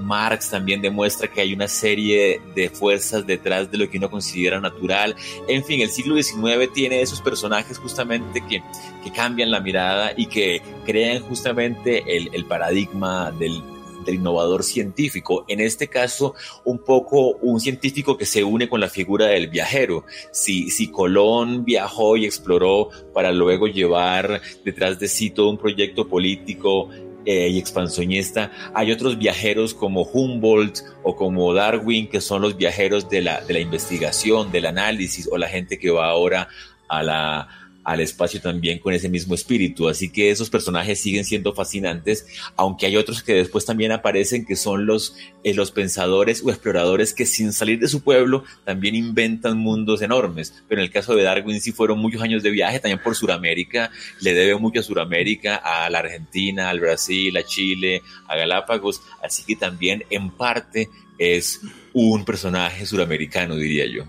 Marx también demuestra que hay una serie de fuerzas detrás de lo que uno considera natural. En fin, el siglo XIX tiene esos personajes justamente que, que cambian la mirada y que crean justamente el, el paradigma del innovador científico. En este caso, un poco un científico que se une con la figura del viajero. Si, si Colón viajó y exploró para luego llevar detrás de sí todo un proyecto político eh, y expansionista. Hay otros viajeros como Humboldt o como Darwin, que son los viajeros de la, de la investigación, del análisis, o la gente que va ahora a la, al espacio también con ese mismo espíritu. Así que esos personajes siguen siendo fascinantes, aunque hay otros que después también aparecen que son los, eh, los pensadores o exploradores que sin salir de su pueblo también inventan mundos enormes. Pero en el caso de Darwin sí fueron muchos años de viaje también por Sudamérica, le debe mucho a Sudamérica, a la Argentina, al Brasil, a Chile, a Galápagos, así que también en parte es un personaje suramericano, diría yo.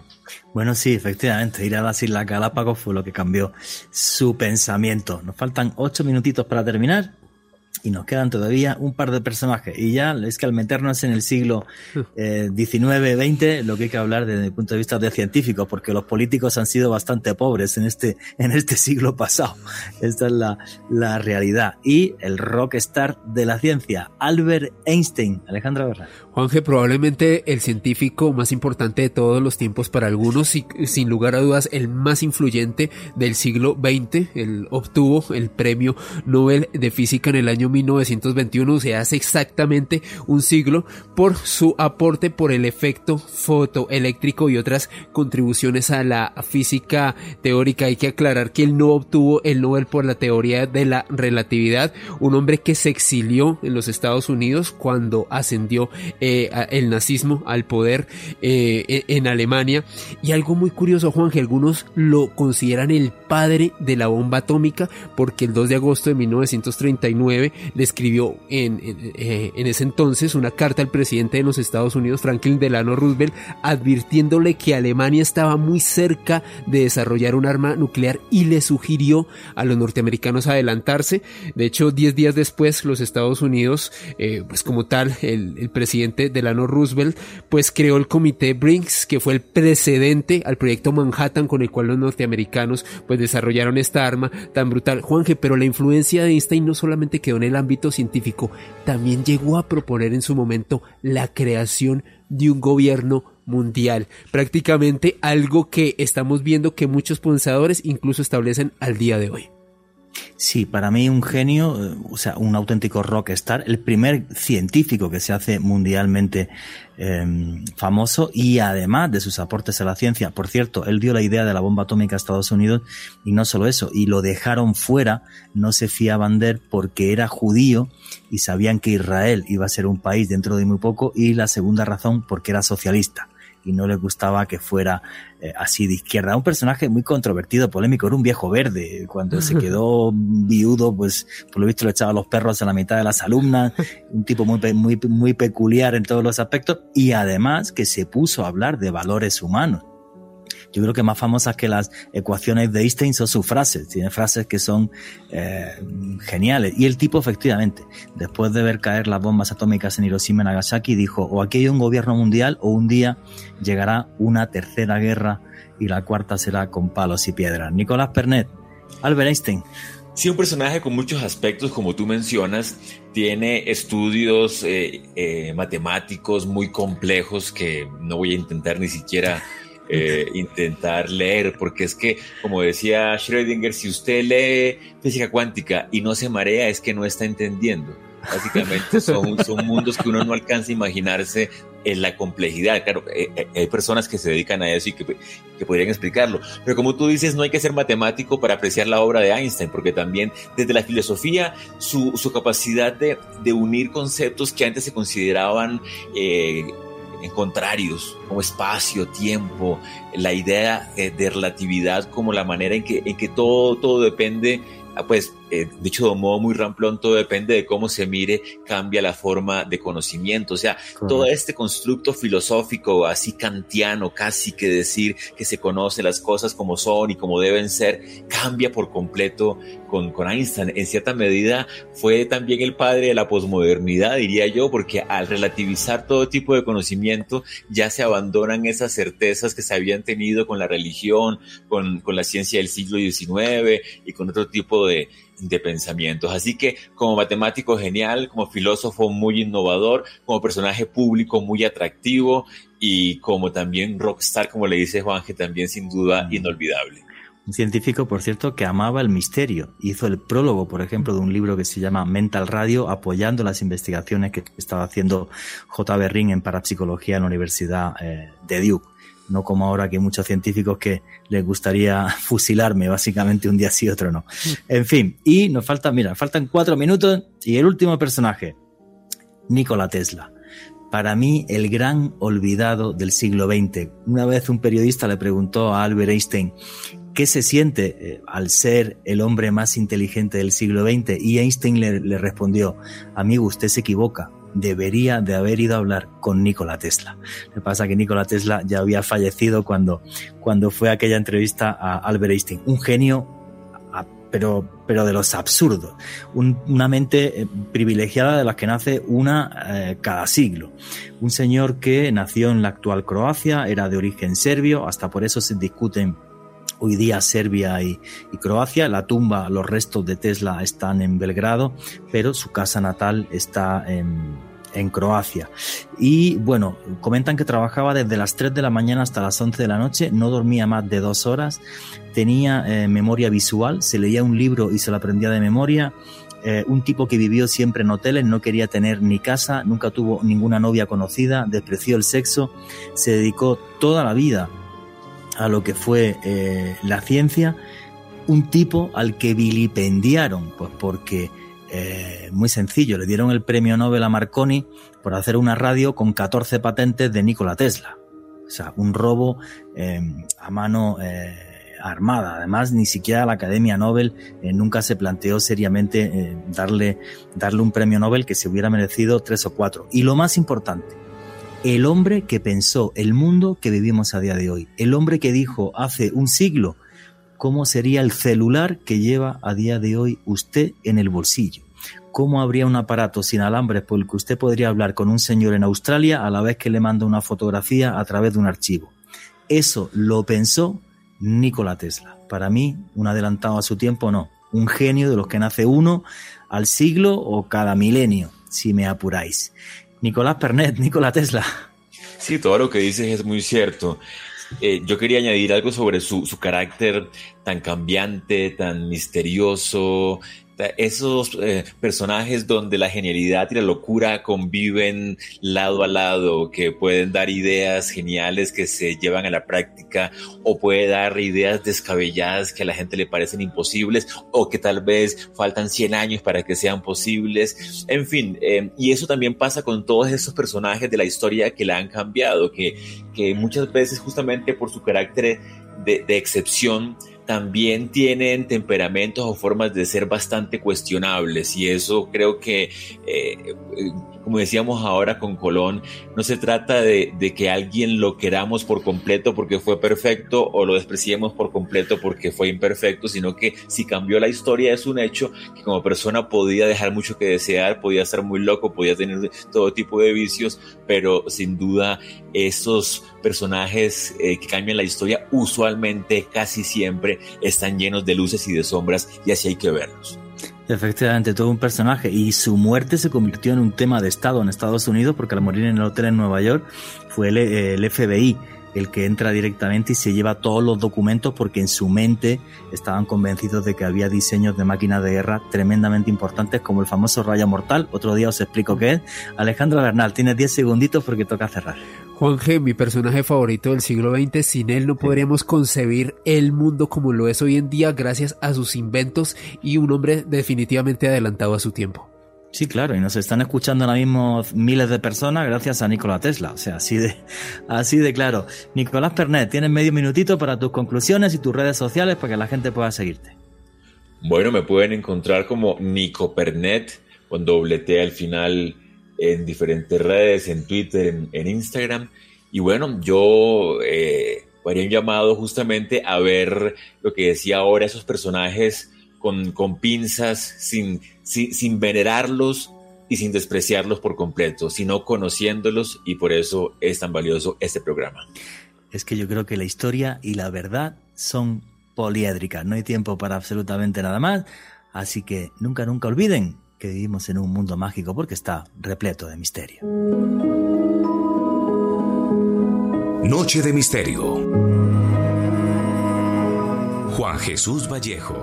Bueno, sí, efectivamente, ir a las Islas Galápagos fue lo que cambió su pensamiento. Nos faltan ocho minutitos para terminar y nos quedan todavía un par de personajes. Y ya es que al meternos en el siglo XIX-XX, eh, lo que hay que hablar desde el punto de vista de científicos, porque los políticos han sido bastante pobres en este, <laughs> en este siglo pasado. Esta es la, la realidad. Y el rockstar de la ciencia, Albert Einstein. Alejandro Berra. Juanje, probablemente el científico más importante de todos los tiempos para algunos, y sin lugar a dudas el más influyente del siglo XX. Él obtuvo el premio Nobel de Física en el año 1921, se hace exactamente un siglo, por su aporte por el efecto fotoeléctrico y otras contribuciones a la física teórica. Hay que aclarar que él no obtuvo el Nobel por la teoría de la relatividad, un hombre que se exilió en los Estados Unidos cuando ascendió eh, el nazismo al poder eh, e, en Alemania. Y algo muy curioso, Juan, que algunos lo consideran el padre de la bomba atómica, porque el 2 de agosto de 1939 le escribió en, eh, en, ese entonces una carta al presidente de los Estados Unidos, Franklin Delano Roosevelt, advirtiéndole que Alemania estaba muy cerca de desarrollar un arma nuclear y le sugirió a los norteamericanos adelantarse. De hecho, 10 días después, los Estados Unidos, pues como tal, el presidente Delano Roosevelt, pues creó el comité Brinks, que fue el precedente al proyecto Manhattan con el cual los norteamericanos pues desarrollaron esta arma tan brutal. Juanje, pero la influencia de Einstein no solamente quedó en el ámbito científico, también llegó a proponer en su momento la creación de un gobierno mundial, prácticamente algo que estamos viendo que muchos pensadores incluso establecen al día de hoy. Sí, para mí un genio, eh, o sea, un auténtico rockstar, el primer científico que se hace mundialmente em, famoso y además de sus aportes a la ciencia. Por cierto, él dio la idea de la bomba atómica a Estados Unidos y no solo eso, y lo dejaron fuera, no se fiaban de él porque era judío y sabían que Israel iba a ser un país dentro de muy poco y la segunda razón porque era socialista y no le gustaba que fuera eh, así de izquierda. Un personaje muy controvertido, polémico, era un viejo verde. Cuando se <laughs> quedó viudo, pues por lo visto le echaba los perros a la mitad de las alumnas, un tipo muy, muy, muy peculiar en todos los aspectos y además que se puso a hablar de valores humanos yo creo que más famosas que las ecuaciones de Einstein son sus frases. Tiene frases que son eh, geniales. Y el tipo, efectivamente, después de ver caer las bombas atómicas en Hiroshima y Nagasaki, dijo, o aquí hay un gobierno mundial o un día llegará una tercera guerra y la cuarta será con palos y piedras. Nicolás Pernet, Albert Einstein. Sí, un personaje con muchos aspectos, como tú mencionas, tiene estudios eh, eh, matemáticos muy complejos que no voy a intentar ni siquiera eh, intentar leer, porque es que, como decía Schrödinger, si usted lee física cuántica y no se marea, es que no está entendiendo. Básicamente <laughs> son, son mundos que uno no alcanza a imaginarse en la complejidad. Claro, eh, eh, hay personas que se dedican a eso y que, que, podrían explicarlo. Pero como tú dices, no hay que ser matemático para apreciar la obra de Einstein, porque también desde la filosofía, su, su capacidad de, de, unir conceptos que antes se consideraban en contrarios, como espacio, tiempo, la idea eh, de relatividad como la manera en que, en que todo, todo depende Ah, pues eh, dicho de un modo muy ramplón, todo depende de cómo se mire, cambia la forma de conocimiento. O sea, todo este constructo filosófico así kantiano, casi que decir que se conoce las cosas como son y como deben ser, cambia por completo con, con Einstein. En cierta medida fue también el padre de la posmodernidad, diría yo, porque al relativizar todo tipo de conocimiento ya se abandonan esas certezas que se habían tenido con la religión, con, con la ciencia del siglo XIX y con otro tipo de, de pensamientos. Así que como matemático genial, como filósofo muy innovador, como personaje público muy atractivo y como también rockstar, como le dice Juanje, también sin duda inolvidable. Un científico, por cierto, que amaba el misterio. Hizo el prólogo, por ejemplo, de un libro que se llama Mental Radio, apoyando las investigaciones que estaba haciendo J. Berrin en parapsicología en la Universidad eh, de Duke. No como ahora que hay muchos científicos que les gustaría <laughs> fusilarme, básicamente un día sí, otro no. En fin, y nos faltan, mira, faltan cuatro minutos y el último personaje, Nikola Tesla para mí el gran olvidado del siglo XX. Una vez un periodista le preguntó a Albert Einstein qué se siente eh, al ser el hombre más inteligente del siglo XX y Einstein le, respondió, amigo, usted se equivoca, debería de haber ido a hablar con Nikola Tesla. Lo pasa que Nikola Tesla ya había fallecido cuando, cuando fue aquella entrevista a Albert Einstein. Un genio, pero, pero de los absurdos. una mente eh, privilegiada de las que nace una eh, cada siglo. Un señor que nació en la actual Croacia, era de origen serbio, hasta por eso se discuten hoy día Serbia y, Croacia. La tumba, los restos de Tesla están en Belgrado, pero su casa natal está en, Croacia. Y bueno, comentan que trabajaba desde las 3 de la mañana hasta las 11 de la noche, no dormía más de dos horas, tenía eh, memoria visual, se leía un libro y se lo aprendía de memoria. Eh, un tipo que vivió siempre en hoteles, no quería tener ni casa, nunca tuvo ninguna novia conocida, despreció el sexo, se dedicó toda la vida a lo que fue eh, la ciencia, un tipo al que vilipendiaron, pues porque, eh, muy sencillo, le dieron el premio Nobel a Marconi por hacer una radio con 14 patentes de Nikola Tesla. O sea, un robo eh, a mano armada. Además, ni siquiera la Academia Nobel nunca se planteó seriamente darle, darle un premio Nobel que se hubiera merecido tres o cuatro. Y lo más importante, el hombre que pensó el mundo que vivimos a día de hoy, el hombre que dijo hace un siglo cómo sería el celular que lleva a día de hoy usted en el bolsillo, cómo habría un aparato sin alambres por el que usted podría hablar con un señor en Australia a la vez que le manda una fotografía a través de un archivo. Eso lo pensó Nikola Tesla. Para mí, un adelantado a su tiempo, no. Un genio de los que nace uno al siglo o cada milenio, si me apuráis. Nicolás Pernet, <laughs> Nikola Tesla. Sí, todo lo que dices es muy cierto. Eh, yo quería añadir algo sobre su, su, carácter tan cambiante, tan misterioso, esos eh, personajes donde la genialidad y la locura conviven lado a lado, que pueden dar ideas geniales que se llevan a la práctica o puede dar ideas descabelladas que a la gente le parecen imposibles o que tal vez faltan 100 años para que sean posibles. En fin, eh, y eso también pasa con todos esos personajes de la historia que la han cambiado, que, que muchas veces justamente por su carácter de, de excepción, también tienen temperamentos o formas de ser bastante cuestionables y eso creo que eh, como decíamos ahora con Colón, no se trata de, que alguien lo queramos por completo porque fue perfecto o lo despreciemos por completo porque fue imperfecto, sino que si cambió la historia es un hecho que como persona podía dejar mucho que desear, podía ser muy loco, podía tener todo tipo de vicios, pero sin duda esos personajes eh, que cambian la historia usualmente, casi siempre, están llenos de luces y de sombras y así hay que verlos. Efectivamente, todo un personaje. Y su muerte se convirtió en un tema de Estado en Estados Unidos porque al morir en el hotel en Nueva York fue el, FBI el que entra directamente y se lleva todos los documentos porque en su mente estaban convencidos de que había diseños de máquinas de guerra tremendamente importantes como el famoso Raya Mortal. Otro día os explico qué es. Alejandro Bernal, tienes 10 segunditos porque toca cerrar. Juan G., mi personaje favorito del siglo XX, sin él no podríamos concebir el mundo como lo es hoy en día gracias a sus inventos y un hombre definitivamente adelantado a su tiempo. Sí, claro, y nos están escuchando ahora mismo miles de personas gracias a Nikola Tesla, o sea, así de, <laughs> así de claro. Nicolás Pernet, tienes medio minutito para tus conclusiones y tus redes sociales para que la gente pueda seguirte. Bueno, me pueden encontrar como Nico Pernet, con doble T al final en diferentes redes, en Twitter, en, en Instagram. Y bueno, yo eh, haría un llamado justamente a ver lo que decía ahora, esos personajes con, con pinzas, sin, sin, sin venerarlos y sin despreciarlos por completo, sino conociéndolos y por eso es tan valioso este programa. Es que yo creo que la historia y la verdad son poliédricas, no hay tiempo para absolutamente nada más, así que nunca, nunca olviden que vivimos en un mundo mágico porque está repleto de misterio. Noche de Misterio. Juan Jesús Vallejo.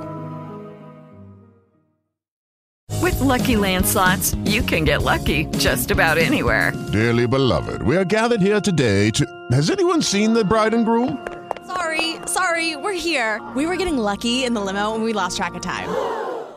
With Lucky Land slots, you can get lucky just about anywhere. Dearly beloved, we are gathered here today to. Has anyone seen the bride and groom? Sorry, sorry, we're here. We were getting lucky in the limo and we lost track of time.